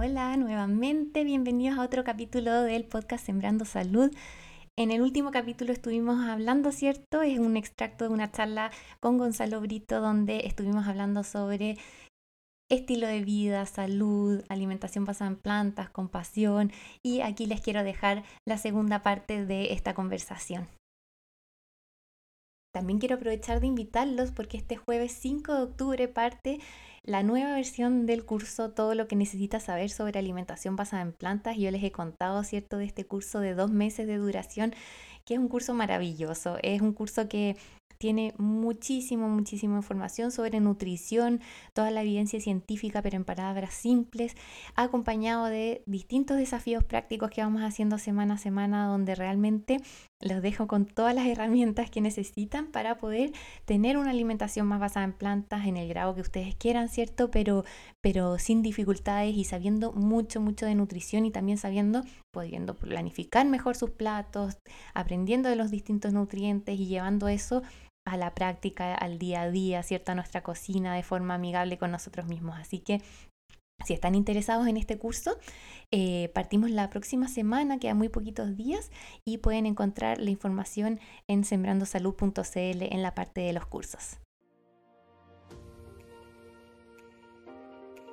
Hola nuevamente, bienvenidos a otro capítulo del podcast Sembrando Salud. En el último capítulo estuvimos hablando, ¿cierto? Es un extracto de una charla con Gonzalo Brito donde estuvimos hablando sobre estilo de vida, salud, alimentación basada en plantas, compasión y aquí les quiero dejar la segunda parte de esta conversación. También quiero aprovechar de invitarlos porque este jueves 5 de octubre parte la nueva versión del curso Todo lo que necesitas saber sobre alimentación basada en plantas. Yo les he contado, ¿cierto?, de este curso de dos meses de duración, que es un curso maravilloso. Es un curso que tiene muchísimo, muchísima información sobre nutrición, toda la evidencia científica, pero en palabras simples, acompañado de distintos desafíos prácticos que vamos haciendo semana a semana, donde realmente los dejo con todas las herramientas que necesitan para poder tener una alimentación más basada en plantas en el grado que ustedes quieran, ¿cierto? Pero, pero sin dificultades y sabiendo mucho, mucho de nutrición y también sabiendo, pudiendo planificar mejor sus platos, aprendiendo de los distintos nutrientes y llevando eso a la práctica, al día a día, ¿cierto? A nuestra cocina de forma amigable con nosotros mismos. Así que si están interesados en este curso, eh, partimos la próxima semana, quedan muy poquitos días y pueden encontrar la información en sembrandosalud.cl en la parte de los cursos.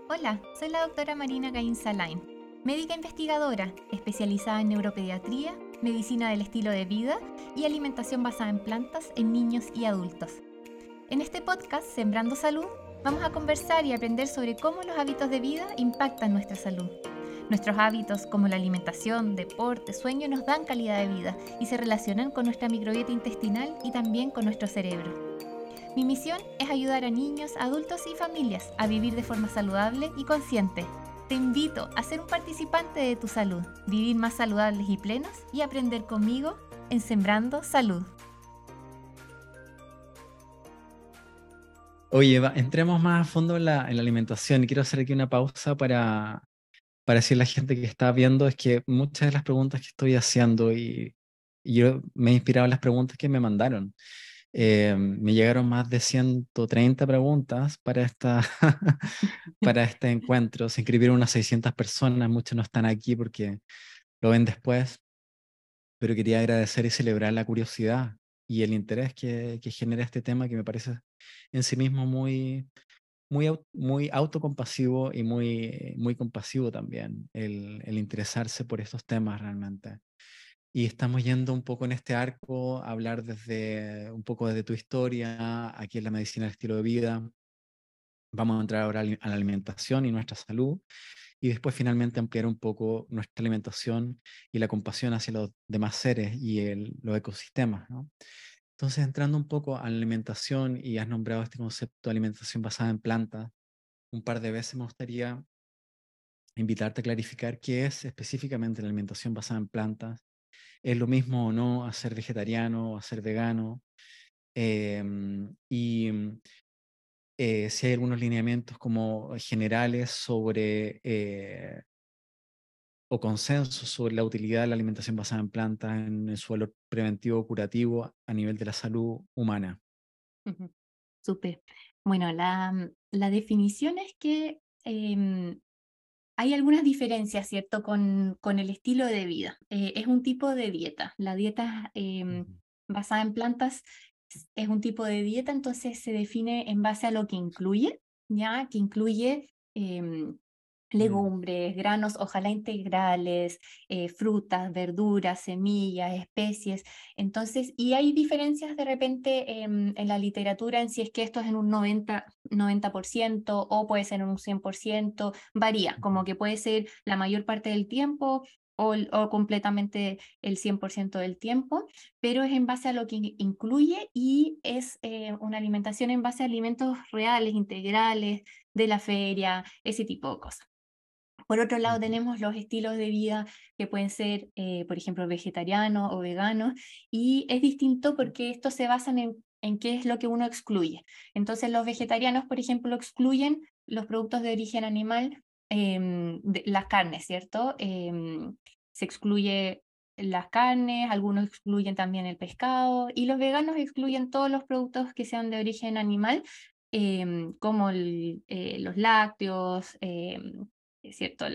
Hola, soy la doctora Marina Gain Salain, médica investigadora especializada en neuropediatría, medicina del estilo de vida y alimentación basada en plantas en niños y adultos. En este podcast, Sembrando Salud, vamos a conversar y aprender sobre cómo los hábitos de vida impactan nuestra salud. Nuestros hábitos como la alimentación, deporte, sueño nos dan calidad de vida y se relacionan con nuestra microbiota intestinal y también con nuestro cerebro. Mi misión es ayudar a niños, adultos y familias a vivir de forma saludable y consciente. Te invito a ser un participante de tu salud, vivir más saludables y plenos y aprender conmigo en Sembrando Salud. Oye, entremos más a fondo en la, alimentación y quiero hacer aquí una pausa para, para a la gente que está viendo es que muchas de las preguntas que estoy haciendo y, yo me he inspirado en las preguntas que me mandaron. Eh, me llegaron más de 130 preguntas para, esta, para este encuentro. Se inscribieron unas 600 personas, muchos no están aquí porque lo ven después, pero quería agradecer y celebrar la curiosidad y el interés que, que genera este tema que me parece en sí mismo muy, muy, muy autocompasivo y muy, muy compasivo también, el, el, interesarse por estos temas realmente. Y estamos yendo un poco en este arco a hablar desde un poco desde tu historia, aquí en la medicina del estilo de vida. Vamos a entrar ahora a la alimentación y nuestra salud y después finalmente ampliar un poco nuestra alimentación y la compasión hacia los demás seres y el, los ecosistemas. ¿no? Entonces, entrando un poco a la alimentación y has nombrado este concepto de alimentación basada en plantas, un par de veces me gustaría invitarte a clarificar qué es específicamente la alimentación basada en plantas. ¿Es lo mismo o no a ser vegetariano o a ser vegano? Em, y eh, si hay algunos lineamientos como generales sobre eh, o consenso sobre la utilidad de la alimentación basada en plantas en el suelo preventivo curativo a nivel de la salud humana. Súper. Bueno, la, mm, la, definición es que em, hay algunas diferencias, ¿cierto?, con, con el estilo de vida. Eh, es un tipo de dieta. La dieta em, basada en plantas es un tipo de dieta, entonces se define en base a lo que incluye, ¿ya? Que incluye em, legumbres, granos, ojalá integrales, eh, frutas, verduras, semillas, especies. Entonces, y hay diferencias de repente en, la literatura en si es que esto es en un 90%, 90% o puede ser en un 100%, varía, como que puede ser la mayor parte del tiempo o, o, completamente el 100% del tiempo, pero es en base a lo que incluye y es eh, una alimentación en base a alimentos reales, integrales, de la feria, ese tipo de cosas. Por otro lado, tenemos los estilos de vida que pueden ser, eh, por ejemplo, vegetarianos o veganos, y es distinto porque estos se basan en, en qué es lo que uno excluye. Entonces, los vegetarianos, por ejemplo, excluyen los productos de origen animal, em, las carnes, ¿cierto? Em, se excluye las carnes, algunos excluyen también el pescado, y los veganos excluyen todos los productos que sean de origen animal, em, como eh, los lácteos, ¿cierto?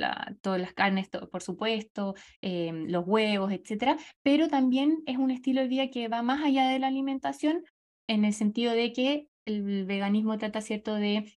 Todas las carnes, por supuesto, los huevos, etcétera, pero también es un estilo de vida que va más allá de la alimentación en el sentido de que el veganismo trata, ¿cierto?, de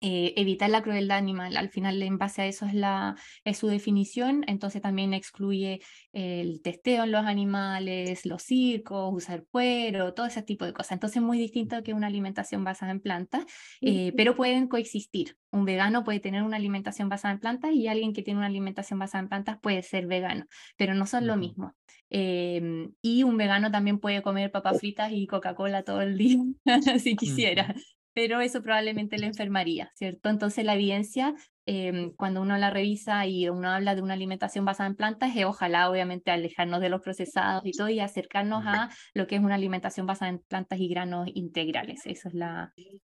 eh, evitar la crueldad animal. Al final, en base a eso es, la, es su definición, entonces también excluye el testeo en los animales, los circos, usar cuero, todo ese tipo de cosas. Entonces es muy distinto que una alimentación basada en plantas, eh, pero pueden coexistir. Un vegano puede tener una alimentación basada en plantas y alguien que tiene una alimentación basada en plantas puede ser vegano, pero no son lo mismo. Em, y un vegano también puede comer papas fritas y Coca-Cola todo el día, si quisiera pero eso probablemente le enfermaría, ¿cierto? Entonces la evidencia, em, cuando uno la revisa y uno habla de una alimentación basada en plantas, es ojalá obviamente alejarnos de los procesados y todo y acercarnos a lo que es una alimentación basada en plantas y granos integrales. Esa es la,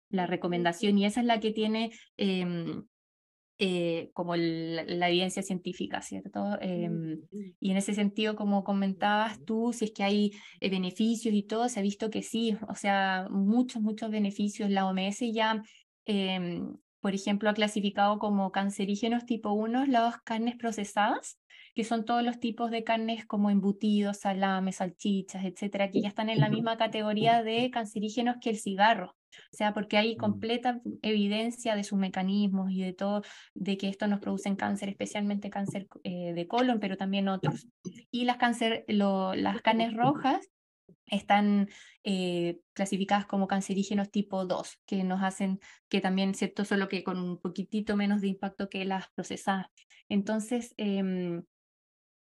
la recomendación y esa es la que tiene em, eh, como la evidencia científica, ¿cierto? Em, y en ese sentido, como comentabas tú, si es que hay eh, beneficios y todo, se ha visto que sí, o sea, muchos, muchos beneficios. La OMS ya, em, por ejemplo, ha clasificado como cancerígenos tipo 1 las carnes procesadas, que son todos los tipos de carnes como embutidos, salames, salchichas, etcétera, que ya están en la misma categoría de cancerígenos que el cigarro. O sea, porque hay mm. completa evidencia de sus mecanismos y de todo, de que esto nos produce cáncer, especialmente cáncer eh, de colon, pero también otros. Y las, cáncer, las carnes rojas están eh, clasificadas como cancerígenos tipo 2, que nos hacen que también, ¿cierto? Solo que con un poquitito menos de impacto que las procesadas. Entonces, em,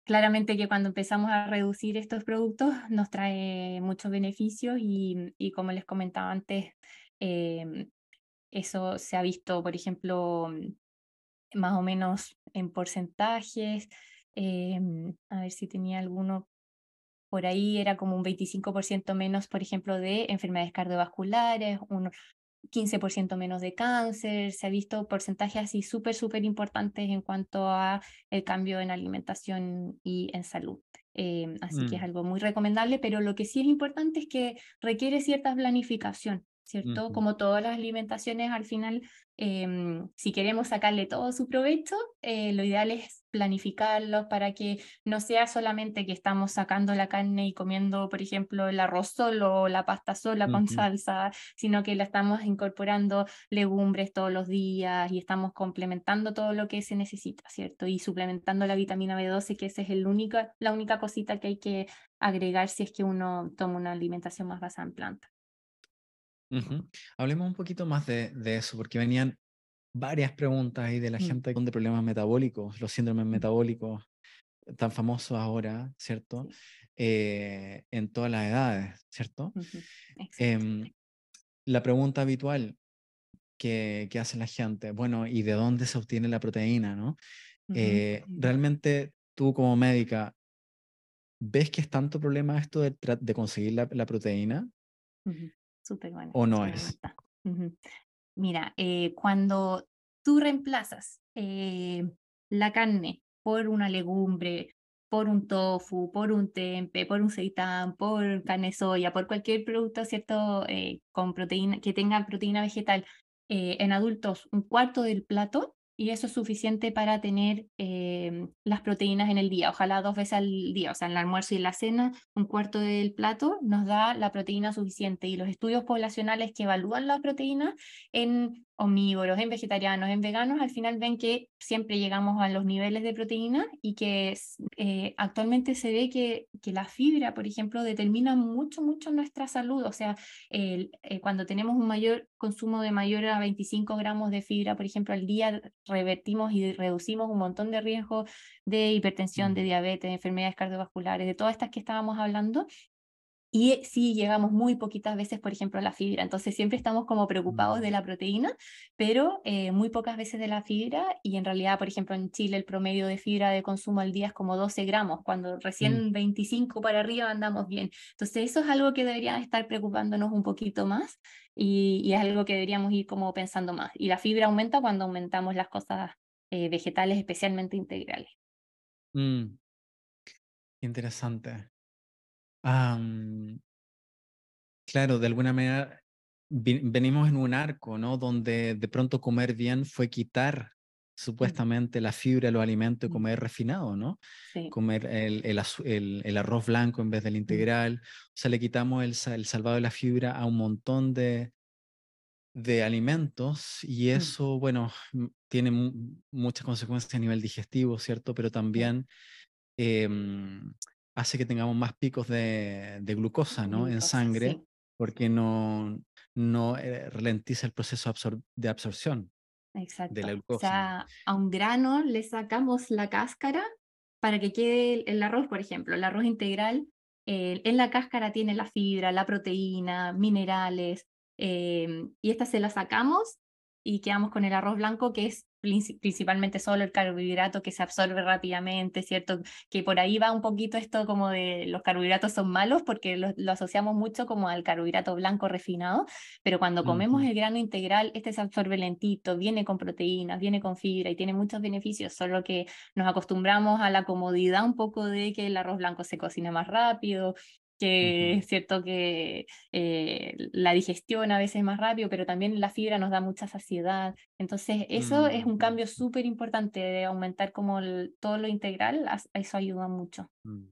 claramente que cuando empezamos a reducir estos productos nos trae muchos beneficios y, como les comentaba antes, Em, eso se ha visto, por ejemplo, mm, más o menos en porcentajes. Em, a ver si tenía alguno por ahí, era como un 25% menos, por ejemplo, de enfermedades cardiovasculares, un 15% menos de cáncer. Se ha visto porcentajes así súper, súper importantes en cuanto a el cambio en alimentación y en salud. Em, así que es mm. algo muy recomendable, pero lo que sí es importante es que requiere cierta planificación. ¿cierto? Como todas las alimentaciones, al final, em, si queremos sacarle todo su provecho, eh, lo ideal es planificarlos para que no sea solamente que estamos sacando la carne y comiendo, por ejemplo, el arroz solo o la pasta sola con salsa, sino que la estamos incorporando legumbres todos los días y estamos complementando todo lo que se necesita, ¿cierto? Y suplementando la vitamina B12, que esa es el único, la única cosita que hay que agregar si es que uno toma una alimentación más basada en plantas. Hablemos un poquito más de, eso, porque venían varias preguntas ahí de la mm. gente con problemas metabólicos, los síndromes mm. metabólicos tan famosos ahora, ¿cierto? Eh, en todas las edades, ¿cierto? Em, la pregunta habitual que, que, hace la gente, bueno, ¿y de dónde se obtiene la proteína, no? Eh, realmente tú como médica, ¿ves que es tanto problema esto de, de conseguir la, la proteína? Súper bueno. ¿O no es? Mira, eh, cuando tú reemplazas eh, la carne por una legumbre, por un tofu, por un tempe, por un seitán, por carne soya, por cualquier producto, ¿cierto? Eh, con proteína, que tenga proteína vegetal, en adultos un cuarto del plato, y eso es suficiente para tener em, las proteínas en el día, ojalá dos veces al día, o sea, en el almuerzo y en la cena, un cuarto del plato nos da la proteína suficiente y los estudios poblacionales que evalúan la proteína en omnívoros, en vegetarianos, en veganos, al final ven que siempre llegamos a los niveles de proteína y que eh, actualmente se ve que, que, la fibra, por ejemplo, determina mucho, mucho nuestra salud. O sea, eh, cuando tenemos un mayor consumo de mayor a 25 gramos de fibra, por ejemplo, al día, revertimos y reducimos un montón de riesgos de hipertensión, de diabetes, de enfermedades cardiovasculares, de todas estas que estábamos hablando, y sí llegamos muy poquitas veces, por ejemplo, a la fibra. Entonces siempre estamos como preocupados de mm. la proteína, pero eh, muy pocas veces de la fibra. Y en realidad, por ejemplo, en Chile el promedio de fibra de consumo al día es como 12 gramos, cuando recién 25 mm. para arriba andamos bien. Entonces eso es algo que debería estar preocupándonos un poquito más y, es algo que deberíamos ir como pensando más. Y la fibra aumenta cuando aumentamos las cosas eh, vegetales, especialmente integrales. Mm. Interesante claro, de alguna manera venimos en un arco, ¿no? Donde de pronto comer bien fue quitar supuestamente la fibra, los alimentos, comer refinado, ¿no? Sí. Comer el, el azu- el- el arroz blanco en vez del integral. O sea, le quitamos el, sa- el salvado de la fibra a un montón de, de alimentos y Mm. eso, bueno, tiene mu- muchas consecuencias a nivel digestivo, ¿cierto? Pero también em, hace que tengamos más picos de, de glucosa, ¿no? En sangre, sí. porque no, no eh, ralentiza el proceso absor- de absorción de Exacto. la O glucosa. sea, a un grano le sacamos la cáscara para que quede el, el arroz, por ejemplo. El arroz integral, eh, en la cáscara tiene la fibra, la proteína, minerales, eh, y esta se la sacamos y quedamos con el arroz blanco, que es principalmente solo el carbohidrato que se absorbe rápidamente, ¿cierto? Que por ahí va un poquito esto como de los carbohidratos son malos porque lo, lo asociamos mucho como al carbohidrato blanco refinado, pero cuando comemos el grano integral, este se absorbe lentito, viene con proteínas, viene con fibra y tiene muchos beneficios, solo que nos acostumbramos a la comodidad un poco de que el arroz blanco se cocina más rápido, que es cierto que eh, la digestión a veces es más rápido, pero también la fibra nos da mucha saciedad. Entonces, eso es un Mm, cambio súper importante de aumentar como el- todo lo integral, as- eso ayuda mucho. mm.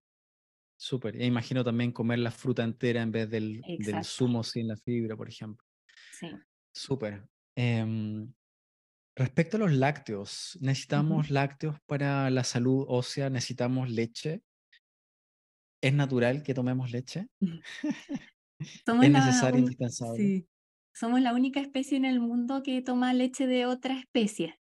Súper. E imagino también comer la fruta entera en vez del, zumo sin la fibra, por ejemplo. sí. Súper. Em, respecto a los lácteos. ¿necesitamos lácteos para la salud ósea? ¿Necesitamos leche? ¿Es natural que tomemos leche? Somos ¿Es la, necesario, un- indispensable? sí, somos la única especie en el mundo que toma leche de otra especie.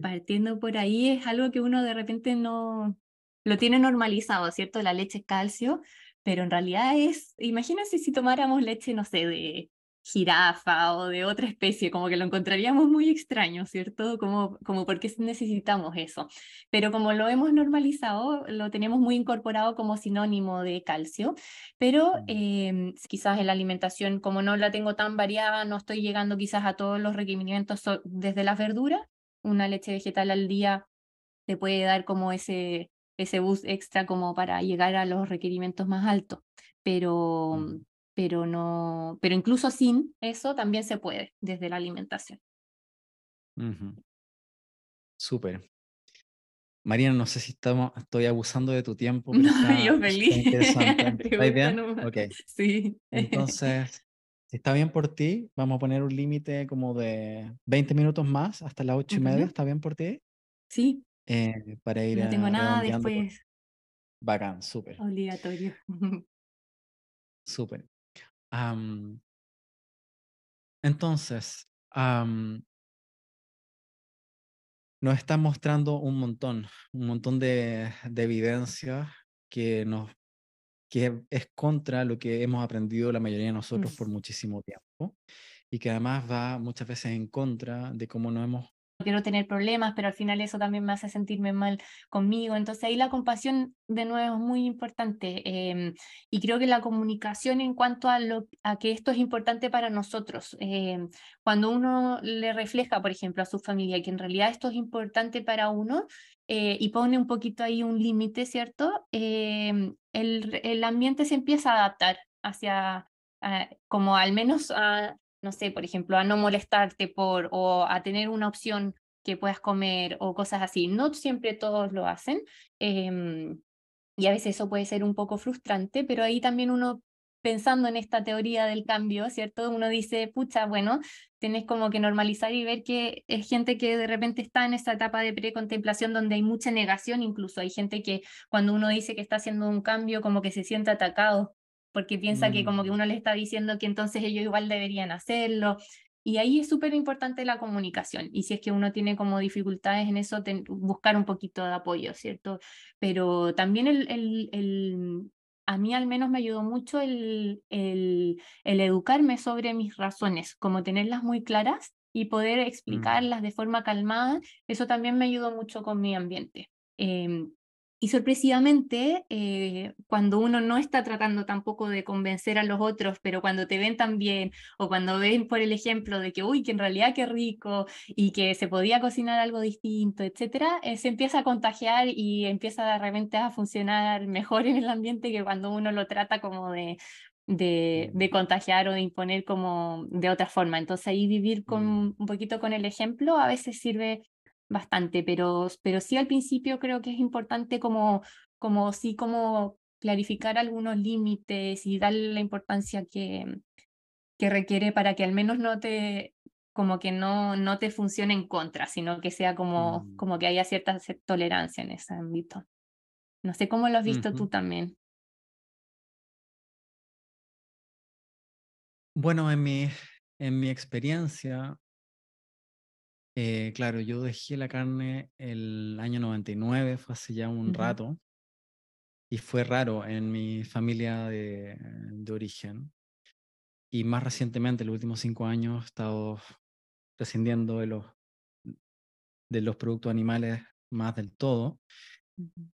Partiendo por ahí es algo que uno de repente no lo tiene normalizado, ¿cierto? La leche es calcio, pero en realidad es, imagínense si tomáramos leche, no sé, de jirafa o de otra especie, como que lo encontraríamos muy extraño, ¿cierto? Como, como por qué necesitamos eso. Pero como lo hemos normalizado, lo tenemos muy incorporado como sinónimo de calcio, pero Mm, eh, quizás en la alimentación, como no la tengo tan variada, no estoy llegando quizás a todos los requerimientos desde las verduras una leche vegetal al día te puede dar como ese, ese boost extra como para llegar a los requerimientos más altos. Pero, mm, pero no, pero incluso sin eso también se puede desde la alimentación. ujú. Súper. Mariana, no sé si estamos, estoy abusando de tu tiempo, pero No, está yo feliz. interesante. ¿Estáis Pregunta bien? Sí. Entonces, si está bien por ti, vamos a poner un límite como de 20 minutos más hasta las ocho y media. ¿Está bien por ti? Sí, Eh, para ir no tengo nada por- después Bacán, súper, obligatorio. súper. Entonces, am, nos está mostrando un montón, un montón de, de evidencias que nos que es contra lo que hemos aprendido la mayoría de nosotros por muchísimo tiempo y que además va muchas veces en contra de cómo nos hemos quiero tener problemas, pero al final eso también me hace sentirme mal conmigo. Entonces ahí la compasión de nuevo es muy importante em, y creo que la comunicación en cuanto a, lo, que esto es importante para nosotros, em, cuando uno le refleja, por ejemplo, a su familia que en realidad esto es importante para uno eh, y pone un poquito ahí un límite, ¿cierto? Em, el, el ambiente se empieza a adaptar hacia, como al menos a no sé, por ejemplo, a no molestarte por o a tener una opción que puedas comer o cosas así. No siempre todos lo hacen em, y a veces eso puede ser un poco frustrante, pero ahí también uno pensando en esta teoría del cambio, ¿cierto? Uno dice, pucha, bueno, tienes como que normalizar y ver que es gente que de repente está en esa etapa de precontemplación donde hay mucha negación, incluso hay gente que cuando uno dice que está haciendo un cambio como que se siente atacado porque piensa que como que Mm, uno le está diciendo que entonces ellos igual deberían hacerlo. Y ahí es súper importante la comunicación. Y si es que uno tiene como dificultades en eso, ten- buscar un poquito de apoyo, ¿cierto? Pero también el, el, el- a mí al menos me ayudó mucho el, el, el educarme sobre mis razones, como tenerlas muy claras y poder mm, explicarlas de forma calmada. Eso también me ayudó mucho con mi ambiente. Em, y sorpresivamente, eh, cuando uno no está tratando tampoco de convencer a los otros, pero cuando te ven tan bien, o cuando ven por el ejemplo de que, uy, que en realidad qué rico, y que se podía cocinar algo distinto, etcétera, eh, se empieza a contagiar y empieza de repente a funcionar mejor en el ambiente que cuando uno lo trata como de, de, de mm, contagiar o de imponer como de otra forma. Entonces ahí vivir con mm, un poquito con el ejemplo a veces sirve bastante, pero, pero sí al principio creo que es importante como, como sí como clarificar algunos límites y darle la importancia que, que requiere para que al menos no te como que no, no te funcione en contra, sino que sea como, Mm. como que haya cierta tolerancia en ese ámbito. No sé cómo lo has visto tú también. Bueno, en mi, en mi experiencia, eh, claro, yo dejé la carne el año 99, fue hace ya un rato, y fue raro en mi familia de, de origen. Y más recientemente, en los últimos cinco años, he estado prescindiendo de los, de los productos animales más del todo.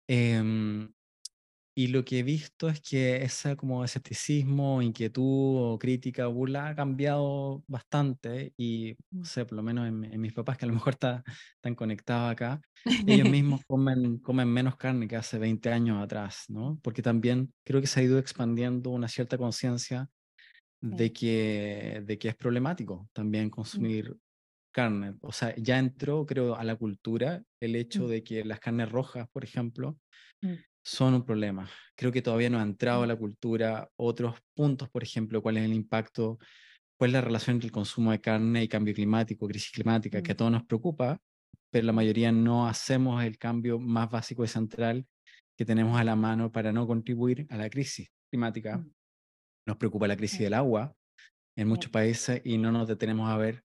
Em, y lo que he visto es que ese como escepticismo, inquietud o crítica o burla ha cambiado bastante y, no mm. sé, por lo menos en, en mis papás que a lo mejor está- están conectados acá, ellos mismos comen, comen menos carne que hace 20 años atrás, ¿no? Porque también creo que se ha ido expandiendo una cierta conciencia de que, de que es problemático también mm, consumir carne. O sea, ya entró, creo, a la cultura el hecho mm, de que las carnes rojas, por ejemplo, son un problema. Creo que todavía no ha entrado a mm, la cultura otros puntos, por ejemplo, cuál es el impacto, cuál es la relación entre el consumo de carne y cambio climático, crisis climática, que mm, a todos nos preocupa, pero la mayoría no hacemos el cambio más básico y central que tenemos a la mano para no contribuir a la crisis climática. mm, Nos preocupa la crisis del agua en muchos países y no nos detenemos a ver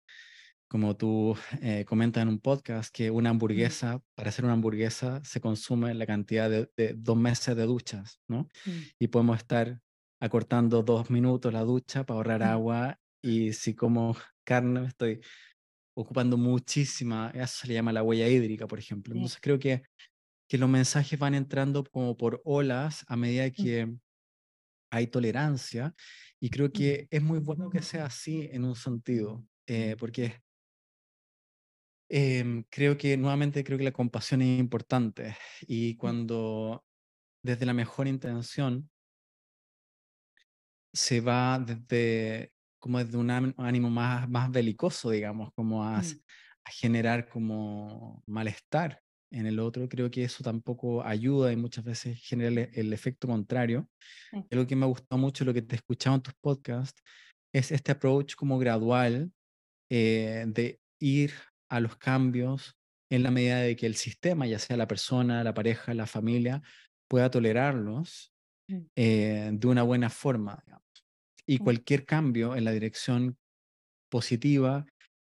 como tú eh, comentas en un podcast, que una mm, hamburguesa, para hacer una hamburguesa, se consume la cantidad de, de dos meses de duchas, ¿no? mm, Y podemos estar acortando dos minutos la ducha para ahorrar mm, agua y si como carne me estoy ocupando muchísima, eso se le llama la huella hídrica, por ejemplo. sí, Entonces creo que, que los mensajes van entrando como por olas a medida mm, que hay tolerancia y creo mm, que es muy bueno que sea así en un sentido, eh, porque Em, creo que nuevamente creo que la compasión es importante. Y mm, cuando desde la mejor intención se va desde como desde un ánimo más, más belicoso, digamos, como a, mm, a generar como malestar en el otro, creo que eso tampoco ayuda y muchas veces genera el, el efecto contrario. Y Algo que me ha gustado mucho, lo que te he escuchado en tus podcasts, es este approach como gradual eh, de ir a los cambios en la medida de que el sistema, ya sea la persona, la pareja, la familia, pueda tolerarlos mm, eh, de una buena forma. digamos. Y cualquier cambio en la dirección positiva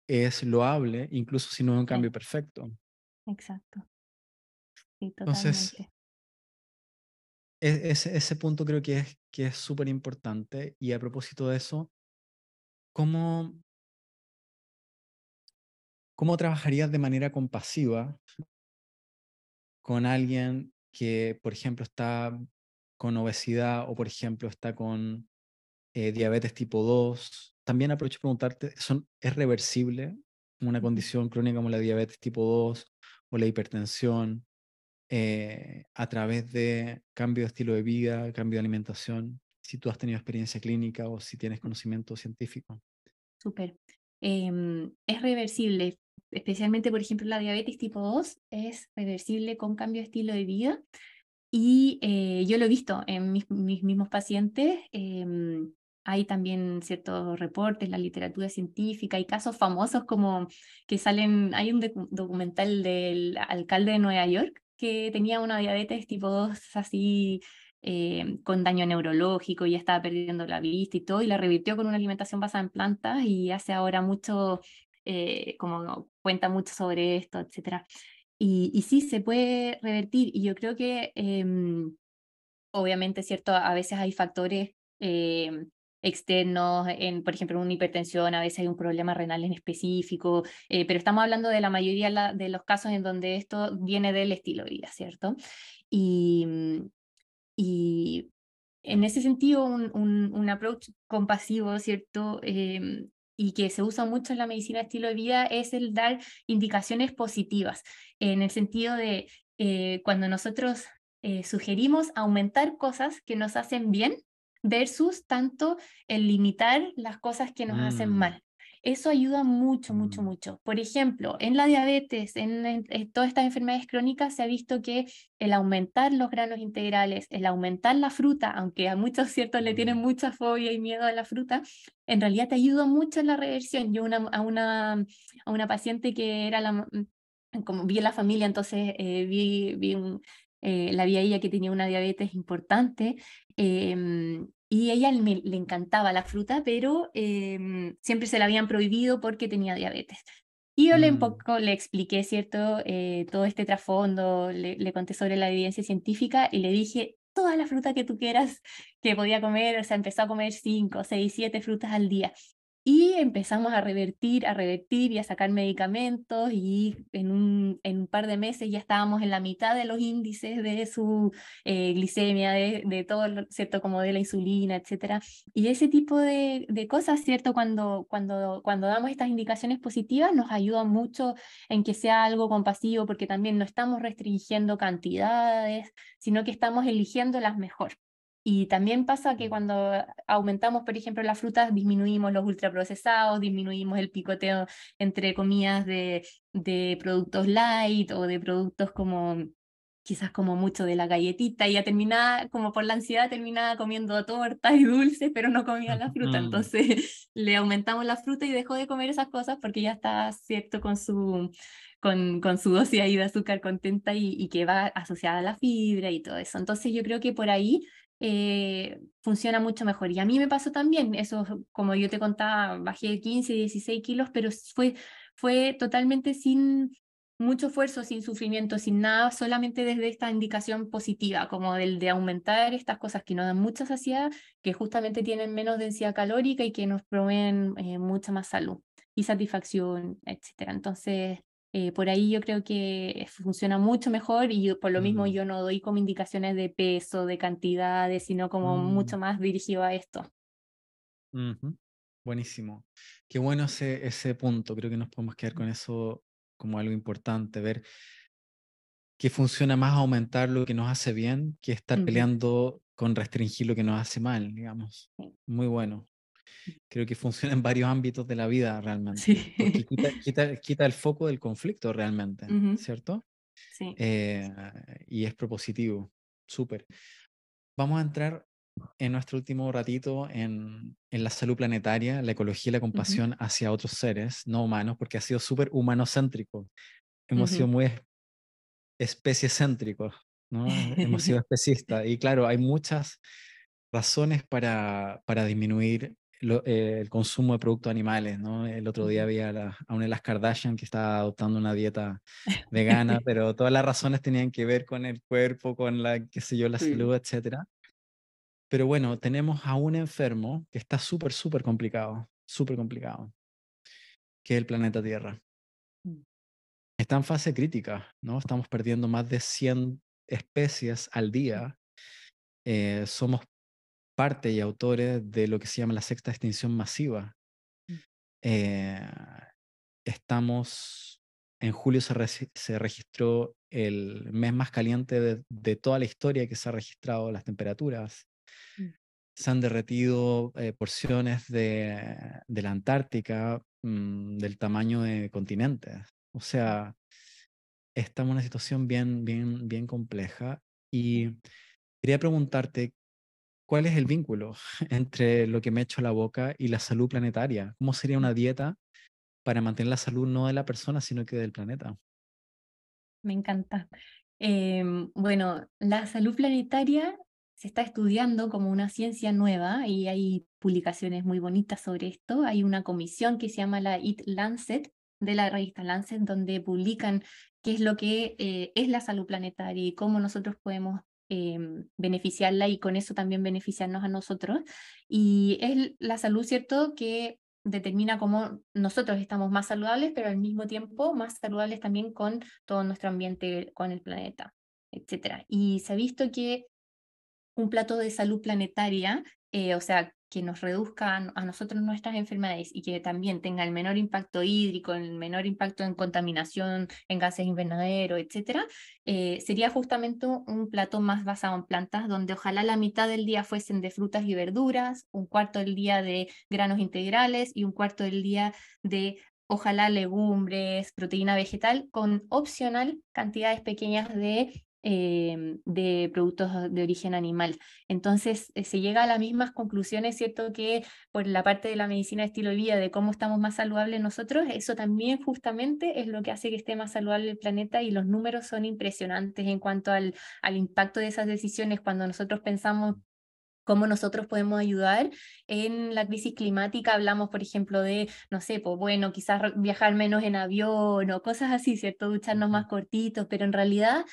es loable, incluso si no es un sí, cambio perfecto. exacto, sí, Entonces, totalmente. e- ese, ese punto creo que es que es súper importante. Y a propósito de eso, ¿cómo, ¿cómo trabajarías de manera compasiva con alguien que, por ejemplo, está con obesidad o, por ejemplo, está con eh, diabetes tipo 2. También aprovecho para preguntarte, ¿son, ¿es reversible una condición crónica como la diabetes tipo 2 o la hipertensión eh, a través de cambio de estilo de vida, cambio de alimentación? Si tú has tenido experiencia clínica o si tienes conocimiento científico. Súper. Em, es reversible, especialmente, por ejemplo, la diabetes tipo 2 es reversible con cambio de estilo de vida y eh, yo lo he visto en mis, mis mismos pacientes. em, hay también ciertos reportes, la literatura científica, hay casos famosos como que salen, hay un docu- documental del alcalde de Nueva York que tenía una diabetes tipo 2 así eh, con daño neurológico, ya estaba perdiendo la vista y todo, y la revirtió con una alimentación basada en plantas y hace ahora mucho, eh, como cuenta mucho sobre esto, etcétera. Y, y sí, se puede revertir, y yo creo que em, obviamente, ¿cierto? A veces hay factores em, externos, en, por ejemplo, una hipertensión, a veces hay un problema renal en específico, eh, pero estamos hablando de la mayoría de los casos en donde esto viene del estilo de vida, ¿cierto? Y, y en ese sentido, un, un, un approach compasivo, ¿cierto? Em, y que se usa mucho en la medicina de estilo de vida es el dar indicaciones positivas, en el sentido de eh, cuando nosotros eh, sugerimos aumentar cosas que nos hacen bien versus tanto el limitar las cosas que nos hacen Mm, mal. Eso ayuda mucho, mucho, Mm. mucho. Por ejemplo, en la diabetes, en, en- en todas estas enfermedades crónicas, se ha visto que el aumentar los granos integrales, el aumentar la fruta, aunque a muchos ciertos le tienen Mm. mucha fobia y miedo a la fruta, en realidad te ayuda mucho en la reversión. Yo una, a, una, a una paciente que era la, mm, como vi en la familia, entonces eh, vi, vi un- eh, la vi a ella que tenía una diabetes importante em, y ella me- le encantaba la fruta, pero em, siempre se la habían prohibido porque tenía diabetes. Y yo le un Mm. poco le expliqué, ¿cierto? Eh, todo este trasfondo, le, le conté sobre la evidencia científica y le dije, toda la fruta que tú quieras que podía comer, o sea, empezó a comer cinco, seis, siete frutas al día. Y empezamos a revertir, a revertir y a sacar medicamentos y en un, en un par de meses ya estábamos en la mitad de los índices de su eh, glicemia, de, de todo, ¿cierto? Como de la insulina, etcétera. Y ese tipo de, de cosas, ¿cierto? Cuando, cuando, cuando damos estas indicaciones positivas nos ayuda mucho en que sea algo compasivo porque también no estamos restringiendo cantidades, sino que estamos eligiendo las mejor. Y también pasa que cuando aumentamos, por ejemplo, las frutas, disminuimos los ultraprocesados, disminuimos el picoteo entre comillas de, de productos light o de productos como quizás como mucho de la galletita y ya terminaba, como por la ansiedad, terminaba comiendo tortas y dulces, pero no comía la fruta. Mm. Entonces le aumentamos la fruta y dejó de comer esas cosas porque ya está, cierto, con su, con, con su dosis ahí de azúcar contenta y, y que va asociada a la fibra y todo eso. Entonces yo creo que por ahí eh, funciona mucho mejor. Y a mí me pasó también, eso, como yo te contaba, bajé 15, 16 kilos, pero fue, fue totalmente sin mucho esfuerzo, sin sufrimiento, sin nada, solamente desde esta indicación positiva, como del de aumentar estas cosas que nos dan mucha saciedad, que justamente tienen menos densidad calórica y que nos proveen eh, mucha más salud y satisfacción, etcétera. Entonces, eh, por ahí yo creo que funciona mucho mejor y yo- por lo mismo Mm. yo no doy como indicaciones de peso, de cantidades, sino como Mm. mucho más dirigido a esto. Buenísimo. Qué bueno ese, ese punto. Creo que nos podemos quedar con eso como algo importante, ver que funciona más aumentar lo que nos hace bien que estar peleando con restringir lo que nos hace mal, digamos. Muy bueno. Creo que funciona en varios ámbitos de la vida realmente, Sí. porque quita, quita, quita el foco del conflicto realmente, Ujú. ¿cierto? Sí. Eh, y es propositivo. Súper. Vamos a entrar en nuestro último ratito en, en la salud planetaria, la ecología y la compasión hacia otros seres no humanos, porque ha sido súper humanocéntrico. Hemos sido Ujú. muy es- especies-céntricos, ¿no? Hemos sido especistas. Y claro, hay muchas razones para, para disminuir lo- eh, el consumo de productos animales, ¿no? El otro día había a, la- a una de las Kardashian que estaba adoptando una dieta vegana, pero todas las razones tenían que ver con el cuerpo, con la, qué sé yo, la Sí. salud, etcétera. Pero bueno, tenemos a un enfermo que está súper, súper complicado, súper complicado, que es el planeta Tierra. Mm. Está en fase crítica, ¿no? Estamos perdiendo más de 100 especies al día. Eh, somos parte y autores de lo que se llama la sexta extinción masiva. Mm. Eh, estamos, en julio se, se registró el mes más caliente de, de toda la historia que se ha registrado las temperaturas. Mm. Se han derretido eh, porciones de, de la Antártica mm, del tamaño de continentes. O sea, estamos en una situación bien, bien, bien compleja. Y quería preguntarte, ¿cuál es el vínculo entre lo que me echo a la boca y la salud planetaria? ¿Cómo sería una dieta para mantener la salud no de la persona, sino que del planeta? Me encanta. Em, bueno, la salud planetaria se está estudiando como una ciencia nueva y hay publicaciones muy bonitas sobre esto. Hay una comisión que se llama la It Lancet, de la revista Lancet, donde publican qué es lo que eh, es la salud planetaria y cómo nosotros podemos em, beneficiarla y con eso también beneficiarnos a nosotros. Y es la salud, ¿cierto?, que determina cómo nosotros estamos más saludables, pero al mismo tiempo más saludables también con todo nuestro ambiente, con el planeta, etcétera. Y se ha visto que un plato de salud planetaria, eh, o sea, que nos reduzca a nosotros nuestras enfermedades y que también tenga el menor impacto hídrico, el menor impacto en contaminación, en gases invernaderos, etcétera, eh, sería justamente un plato más basado en plantas, donde ojalá la mitad del día fuesen de frutas y verduras, un cuarto del día de granos integrales y un cuarto del día de ojalá legumbres, proteína vegetal, con opcional cantidades pequeñas de Em, de productos de origen animal. Entonces eh, se llega a las mismas conclusiones, ¿cierto? Que por la parte de la medicina de estilo de vida, de cómo estamos más saludables nosotros, eso también justamente es lo que hace que esté más saludable el planeta y los números son impresionantes en cuanto al, al impacto de esas decisiones cuando nosotros pensamos cómo nosotros podemos ayudar en la crisis climática. Hablamos, por ejemplo, de, no sé, pues bueno, quizás viajar menos en avión o cosas así, ¿cierto? Ducharnos más cortitos, pero en realidad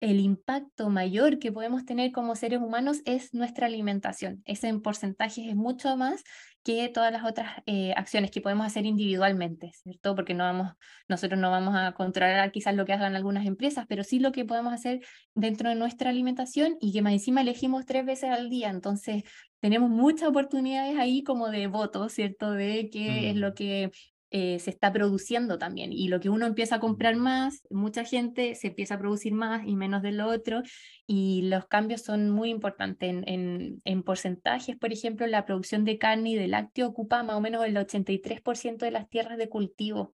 el impacto mayor que podemos tener como seres humanos es nuestra alimentación. Ese en porcentajes es mucho más que todas las otras eh, acciones que podemos hacer individualmente, ¿cierto? Porque no vamos, nosotros no vamos a controlar quizás lo que hagan algunas empresas, pero sí lo que podemos hacer dentro de nuestra alimentación y que más encima elegimos tres veces al día. Entonces, tenemos muchas oportunidades ahí como de voto, ¿cierto? De qué es lo mm. que eh, se está produciendo también. Y lo que uno empieza a comprar más, mucha gente se empieza a producir más y menos de lo otro. Y los cambios son muy importantes. En, en, porcentajes, por ejemplo, la producción de carne y de lácteo ocupa más o menos el 83% de las tierras de cultivo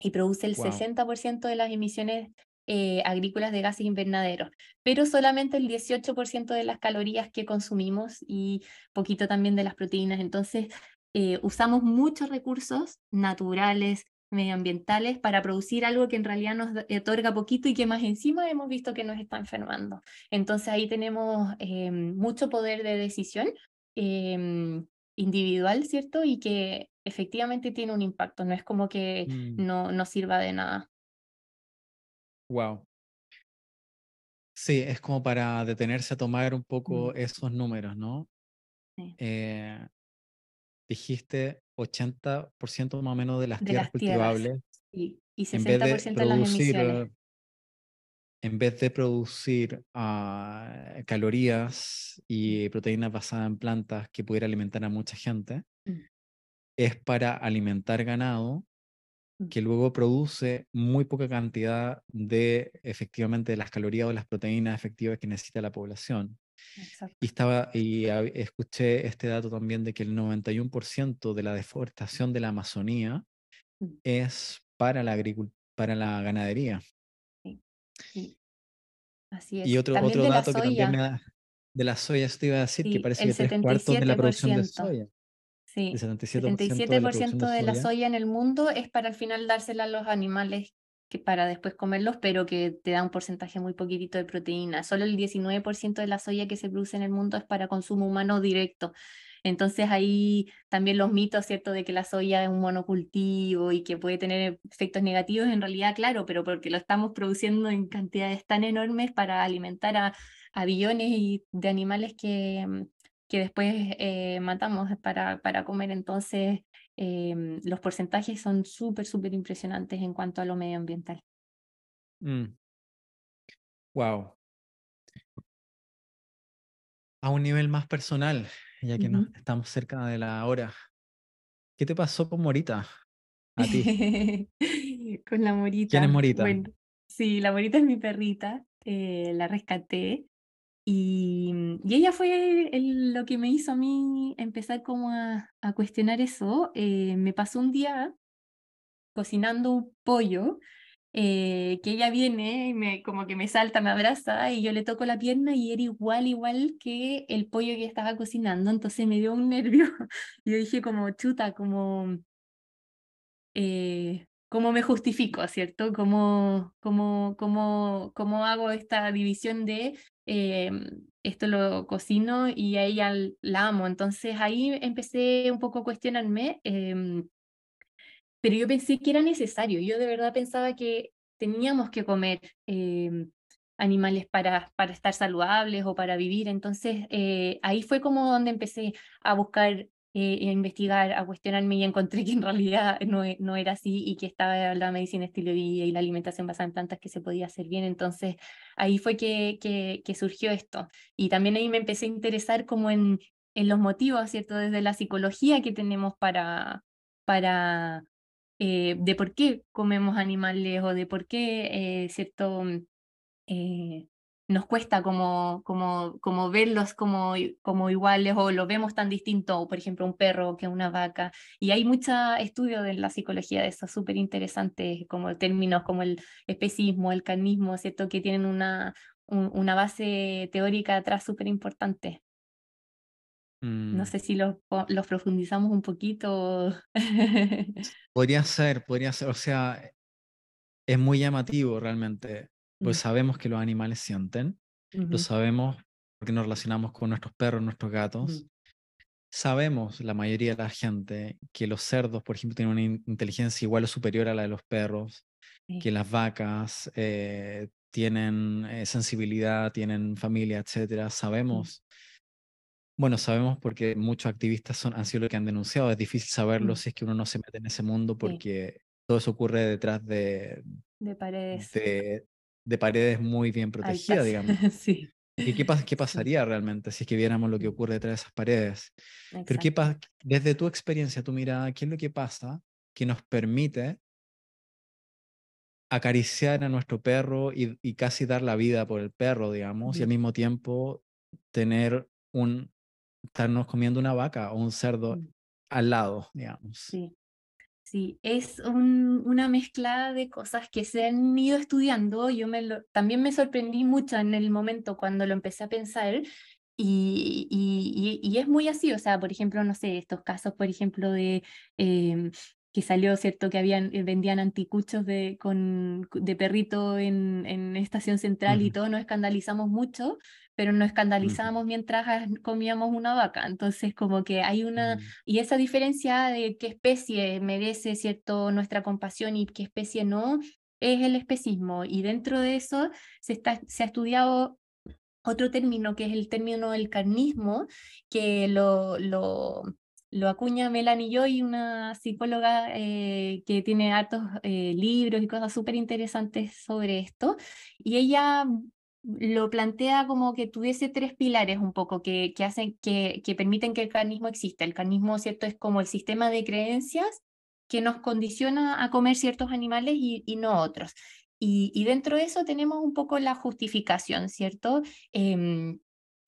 y produce el 60% de las emisiones eh, agrícolas de gases invernaderos, pero solamente el 18% de las calorías que consumimos y poquito también de las proteínas. Entonces, eh, usamos muchos recursos naturales, medioambientales, para producir algo que en realidad nos otorga poquito y que más encima hemos visto que nos está enfermando. Entonces ahí tenemos eh, mucho poder de decisión eh, individual, ¿cierto? Y que efectivamente tiene un impacto, no es como que mm. no, no sirva de nada. Wow. Sí, es como para detenerse a tomar un poco mm. esos números, ¿no? Sí dijiste 80% más o menos de las tierras cultivables. y 60% de, las emisiones. En vez de producir ah, calorías y proteínas basadas en plantas que pudiera alimentar a mucha gente, mm. es para alimentar ganado mm. que luego produce muy poca cantidad de efectivamente las calorías o las proteínas efectivas que necesita la población. Y, estaba, y escuché este dato también de que el 91% de la deforestación de la Amazonía mm. es para la, para la ganadería. Sí, Así es. Y otro, otro dato que también me da, de la soya, esto iba a decir, que parece que tres cuartos de la producción de soya. Sí, el 77%, de, la, soya en el mundo es para al final dársela a los animales para después comerlos, pero que te da un porcentaje muy poquitito de proteína. Solo el 19% de la soya que se produce en el mundo es para consumo humano directo. Entonces ahí también los mitos, ¿cierto?, de que la soya es un monocultivo y que puede tener efectos negativos, en realidad, claro, pero porque lo estamos produciendo en cantidades tan enormes para alimentar a, a billones de animales que, que después eh, matamos para, para comer. Entonces, Em, los porcentajes son súper, súper impresionantes en cuanto a lo medioambiental. Wow. Mm. A un nivel más personal, ya que no estamos cerca de la hora. ¿Qué te pasó con Morita? A ti. con la Morita. ¿Quién es Morita? Bueno, sí, la Morita es mi perrita. Eh, la rescaté y, mm, y ella fue lo que me hizo a mí empezar como a, a cuestionar eso. Eh, me pasó un día cocinando un pollo, eh, que ella viene, y me, como que me salta, me abraza y yo le toco la pierna y era igual, igual que el pollo que estaba cocinando, entonces me dio un nervio. Yo dije como chuta, como... Eh, ¿Cómo me justifico, cierto? ¿Cómo, cómo, cómo, cómo hago esta división de eh, esto lo cocino y a ella la amo. Entonces ahí empecé un poco a cuestionarme, em, pero yo pensé que era necesario. Yo de verdad pensaba que teníamos que comer em, animales para, para estar saludables o para vivir. Entonces eh, ahí fue como donde empecé a buscar eh, a investigar, a cuestionarme y encontré que en realidad no, e, no era así y que estaba la medicina estilo de vida y la alimentación basada en plantas que se podía hacer bien. Entonces ahí fue que, que, que, surgió esto. Y también ahí me empecé a interesar como en en los motivos, ¿cierto? Desde la psicología que tenemos para, para eh, de por qué comemos animales o de por qué, eh, ¿cierto? Eh, nos cuesta como, como, como verlos como, como iguales o lo vemos tan distinto, por ejemplo, un perro que una vaca. Y hay mucho estudio de la psicología de eso, súper interesantes, como términos como el especismo, el carnismo, ¿cierto? Que tienen una, una base teórica atrás súper importante. No Mm, sé si los, los profundizamos un poquito. podría ser, podría ser, o sea, es muy llamativo realmente, pues sabemos que los animales sienten, lo sabemos porque nos relacionamos con nuestros perros, nuestros gatos. Sabemos, la mayoría de la gente, que los cerdos, por ejemplo, tienen una in- inteligencia igual o superior a la de los perros, que las vacas eh, tienen eh, sensibilidad, tienen familia, etcétera. Sabemos Bueno, sabemos porque muchos activistas son, han sido los que han denunciado. Es difícil saberlo si es que uno no se mete en ese mundo sí, porque todo eso ocurre detrás de, de paredes. de, de paredes muy bien protegidas, altas. digamos. Sí, ¿Y qué, qué pasaría realmente si es que viéramos lo que ocurre detrás de esas paredes? Pero qué desde tu experiencia, tu mirada, ¿qué es lo que pasa que nos permite acariciar a nuestro perro y, y casi dar la vida por el perro, digamos, y al mismo tiempo tener un, estarnos comiendo una vaca o un cerdo mm, al lado, digamos. Sí. Sí, es un- una mezcla de cosas que se han ido estudiando. Yo me lo- también me sorprendí mucho en el momento cuando lo empecé a pensar y, y, y- y es muy así, o sea, por ejemplo, no sé, estos casos, por ejemplo, de em, que salió, ¿cierto? Que habían, eh, vendían anticuchos de, con, de perrito en, en Estación Central y Ujú, todo, nos escandalizamos mucho, pero nos ujú, escandalizamos mientras comíamos una vaca. Entonces, como que hay una mm, y esa diferencia de qué especie merece cierto nuestra compasión y qué especie no, es el especismo. Y dentro de eso se, está, se ha estudiado otro término que es el término del carnismo, que lo, lo, lo acuña Melanie Joy, una psicóloga eh, que tiene hartos eh, libros y cosas súper interesantes sobre esto. Y ella lo plantea como que tuviese tres pilares un poco que, que hacen que, que permiten que el carnismo exista. El carnismo, ¿cierto? Es como el sistema de creencias que nos condiciona a comer ciertos animales y, y no otros. Y, y, dentro de eso tenemos un poco la justificación, ¿cierto? Eh,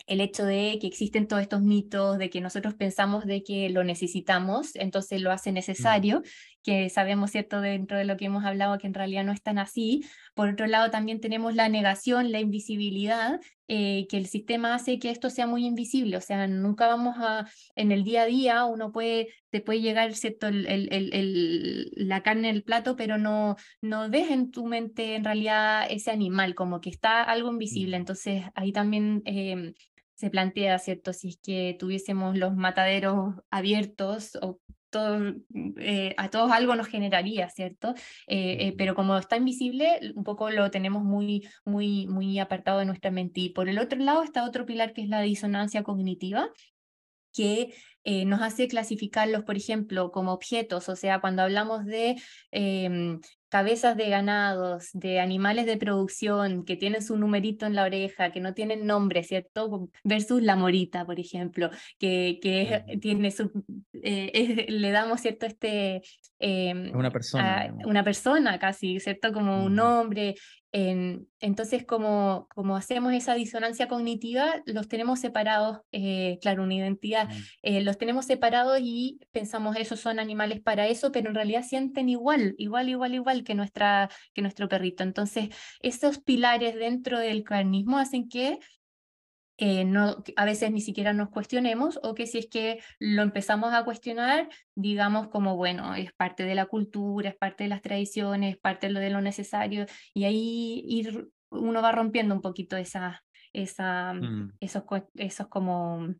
el hecho de que existen todos estos mitos, de que nosotros pensamos de que lo necesitamos, entonces lo hace mm, necesario, que sabemos, ¿cierto?, dentro de lo que hemos hablado, que en realidad no es tan así. Por otro lado, también tenemos la negación, la invisibilidad, eh, que el sistema hace que esto sea muy invisible, o sea, nunca vamos a, en el día a día, uno puede, te puede llegar, ¿cierto?, el, el, el, la carne en el plato, pero no, no ves en tu mente en realidad ese animal, como que está algo invisible, mm, entonces ahí también... Eh, se plantea, ¿cierto? Si es que tuviésemos los mataderos abiertos o eh, a todos algo nos generaría, ¿cierto? Eh, eh, pero como está invisible, un poco lo tenemos muy, muy, muy apartado de nuestra mente. Y por el otro lado está otro pilar que es la disonancia cognitiva, que eh, nos hace clasificarlos, por ejemplo, como objetos, o sea, cuando hablamos de eh, cabezas de ganados, de animales de producción que tienen su numerito en la oreja, que no tienen nombre, ¿cierto? Versus la morita, por ejemplo, que, tiene su, eh, es, le damos, ¿cierto? Este, Es eh, una persona, a una persona casi, ¿cierto? Como un nombre, en, entonces, como, como hacemos esa disonancia cognitiva, los tenemos separados, eh, claro, una identidad, eh, los tenemos separados y pensamos esos son animales para eso, pero en realidad sienten igual, igual, igual, igual que, nuestra, que nuestro perrito. Entonces, esos pilares dentro del carnismo hacen que eh, no, a veces ni siquiera nos cuestionemos o que si es que lo empezamos a cuestionar, digamos como, bueno, es parte de la cultura, es parte de las tradiciones, es parte de lo, de lo necesario y ahí ir, uno va rompiendo un poquito esa, esa, mm, esos, esos como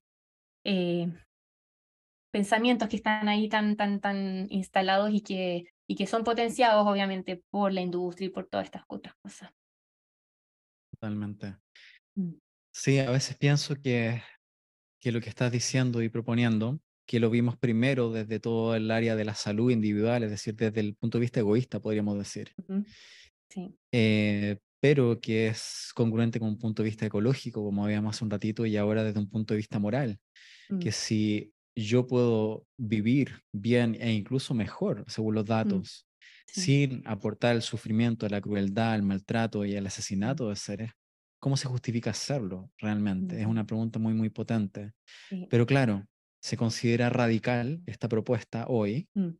eh, pensamientos que están ahí tan, tan, tan instalados y que, y que son potenciados obviamente por la industria y por todas estas otras cosas. totalmente. Mm, Sí, a veces pienso que, que lo que estás diciendo y proponiendo, que lo vimos primero desde todo el área de la salud individual, es decir, desde el punto de vista egoísta, podríamos decir. ujú, Sí. Eh, pero que es congruente con un punto de vista ecológico, como habíamos hace un ratito, y ahora desde un punto de vista moral, Mm, que si yo puedo vivir bien e incluso mejor, según los mm, datos, sí, sin aportar el sufrimiento, la crueldad, el maltrato y el asesinato de seres, ¿cómo se justifica hacerlo realmente? Es una pregunta muy, muy potente. sí, Pero claro, se considera radical esta propuesta hoy, mm,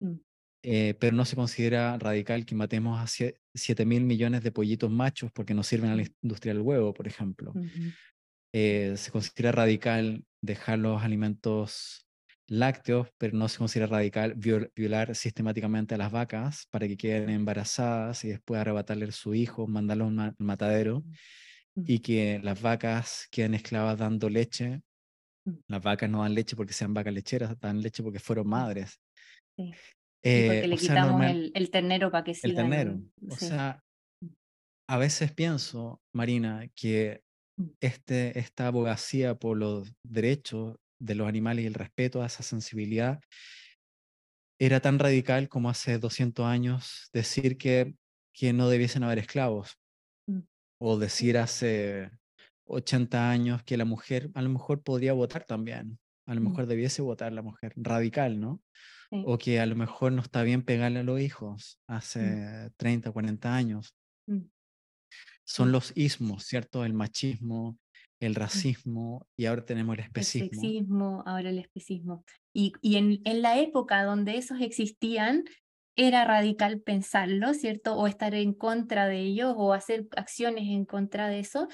mm, eh, pero no se considera radical que matemos a 7 mil millones de pollitos machos porque no sirven a la industria del huevo, por ejemplo. Eh, se considera radical dejar los alimentos lácteos, pero no se considera radical viol- violar sistemáticamente a las vacas para que queden embarazadas y después arrebatarle a su hijo, mandarlo a un ma- matadero mm, y que las vacas queden esclavas dando leche. mm, Las vacas no dan leche porque sean vacas lecheras, dan leche porque fueron mm, madres. sí. Eh, porque le sea, quitamos normal, el, el ternero para que el ternero. O sí, sea, mm, a veces pienso, Marina, que mm, este, esta abogacía por los derechos de los animales y el respeto a esa sensibilidad era tan radical como hace 200 años decir que, que no debiesen haber esclavos mm, o decir hace 80 años que la mujer a lo mejor podría votar también, a lo mm, mejor debiese votar la mujer, radical, ¿no? sí, O que a lo mejor no está bien pegarle a los hijos mm, hace 30, 40 años. Mm, Son sí, los ismos, ¿cierto? El machismo, el mm. racismo y ahora tenemos el el especismo. sexismo, ahora el especismo. Y, y en, en la época donde esos existían, era radical pensarlo, ¿cierto? O estar en contra de ellos o hacer acciones en contra de eso.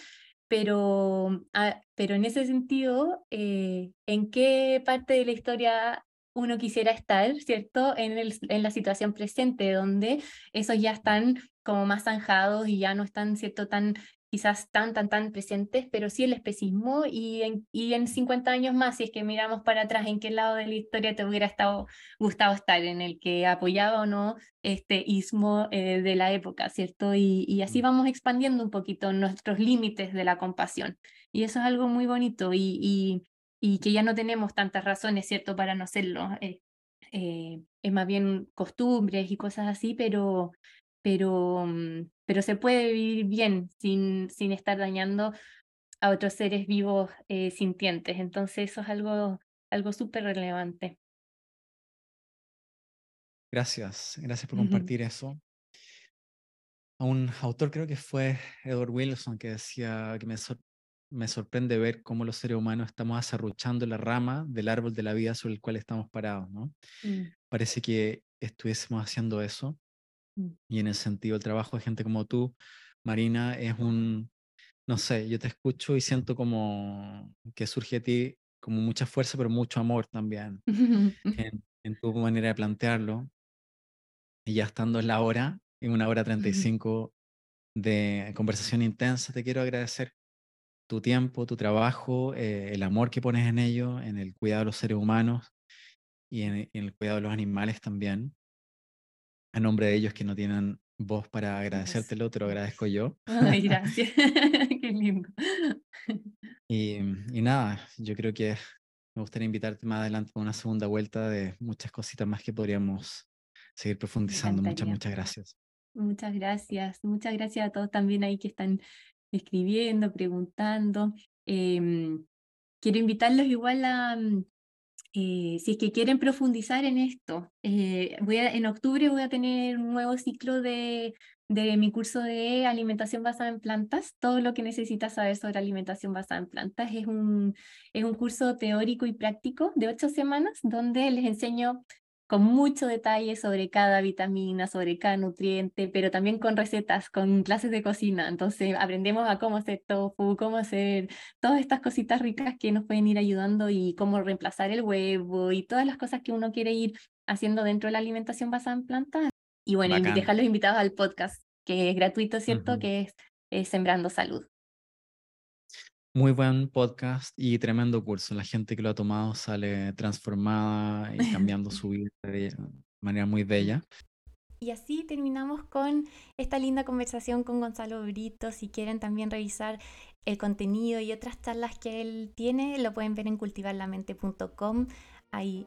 Pero, ah, pero en ese sentido, eh, ¿en qué parte de la historia uno quisiera estar, ¿cierto? En, el, en la situación presente, donde esos ya están como más zanjados y ya no están, ¿cierto? Tan quizás tan, tan, tan presentes, pero sí el especismo y en, y en 50 años más, si es que miramos para atrás, ¿en qué lado de la historia te hubiera estado, gustado estar? ¿En el que apoyaba o no este ismo eh, de la época, ¿cierto? Y, y así Mm. vamos expandiendo un poquito nuestros límites de la compasión. Y eso es algo muy bonito y, y, y que ya no tenemos tantas razones, ¿cierto?, para no hacerlo. Eh, eh, es más bien costumbres y cosas así, pero, pero, mm, pero se puede vivir bien sin, sin estar dañando a otros seres vivos eh, sintientes. Entonces eso es algo, algo súper relevante. Gracias, gracias por compartir eso. A un autor, creo que fue Edward Wilson, que decía que me, sor- me sorprende ver cómo los seres humanos estamos aserruchando la rama del árbol de la vida sobre el cual estamos parados, ¿no? mm, Parece que estuviésemos haciendo eso mm, y en el sentido, el trabajo de gente como tú, Marina, es un, no sé, yo te escucho y siento como que surge de ti como mucha fuerza, pero mucho amor también en, en tu manera de plantearlo. Y ya estando en la hora, en una hora 35 de conversación intensa, te quiero agradecer tu tiempo, tu trabajo, eh, el amor que pones en ello, en el cuidado de los seres humanos y en, en el cuidado de los animales también. A nombre de ellos que no tienen voz para agradecértelo, te lo agradezco yo. Ay, gracias. Qué lindo. Y, y nada, yo creo que me gustaría invitarte más adelante a una segunda vuelta de muchas cositas más que podríamos seguir profundizando. Muchas, muchas gracias. Muchas gracias. Muchas gracias a todos también ahí que están escribiendo, preguntando. Em, quiero invitarlos igual a, mm, eh, si es que quieren profundizar en esto, eh, en octubre voy a tener un nuevo ciclo de, de mi curso de alimentación basada en plantas. Todo lo que necesitas saber sobre alimentación basada en plantas es un, es un curso teórico y práctico de ocho semanas donde les enseño con mucho detalle sobre cada vitamina, sobre cada nutriente, pero también con recetas, con clases de cocina. Entonces aprendemos a cómo hacer tofu, cómo hacer todas estas cositas ricas que nos pueden ir ayudando y cómo reemplazar el huevo y todas las cosas que uno quiere ir haciendo dentro de la alimentación basada en plantas. Y bueno, Bacán. dejarlos invitados al podcast, que es gratuito, ¿cierto? Que es, es Sembrando Salud. Muy buen podcast y tremendo curso. La gente que lo ha tomado sale transformada y cambiando su vida de manera muy bella. Y así terminamos con esta linda conversación con Gonzalo Brito. Si quieren también revisar el contenido y otras charlas que él tiene, lo pueden ver en cultivarlamente.com. Hay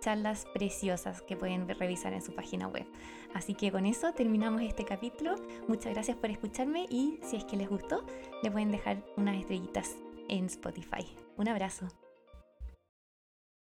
charlas preciosas que pueden revisar en su página web. Así que con eso terminamos este capítulo. Muchas gracias por escucharme y si es que les gustó, le pueden dejar unas estrellitas en Spotify. Un abrazo.